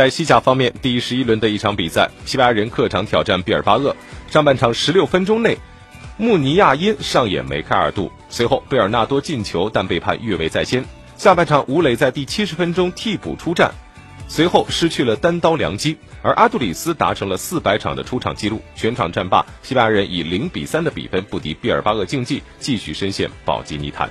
在西甲方面，第十一轮的一场比赛，西班牙人客场挑战毕尔巴鄂。上半场十六分钟内，穆尼亚因上演梅开二度，随后贝尔纳多进球，但被判越位在先。下半场，吴磊在第七十分钟替补出战，随后失去了单刀良机，而阿杜里斯达成了四百场的出场纪录。全场战罢，西班牙人以零比三的比分不敌毕尔巴鄂竞技，继续深陷保级泥潭。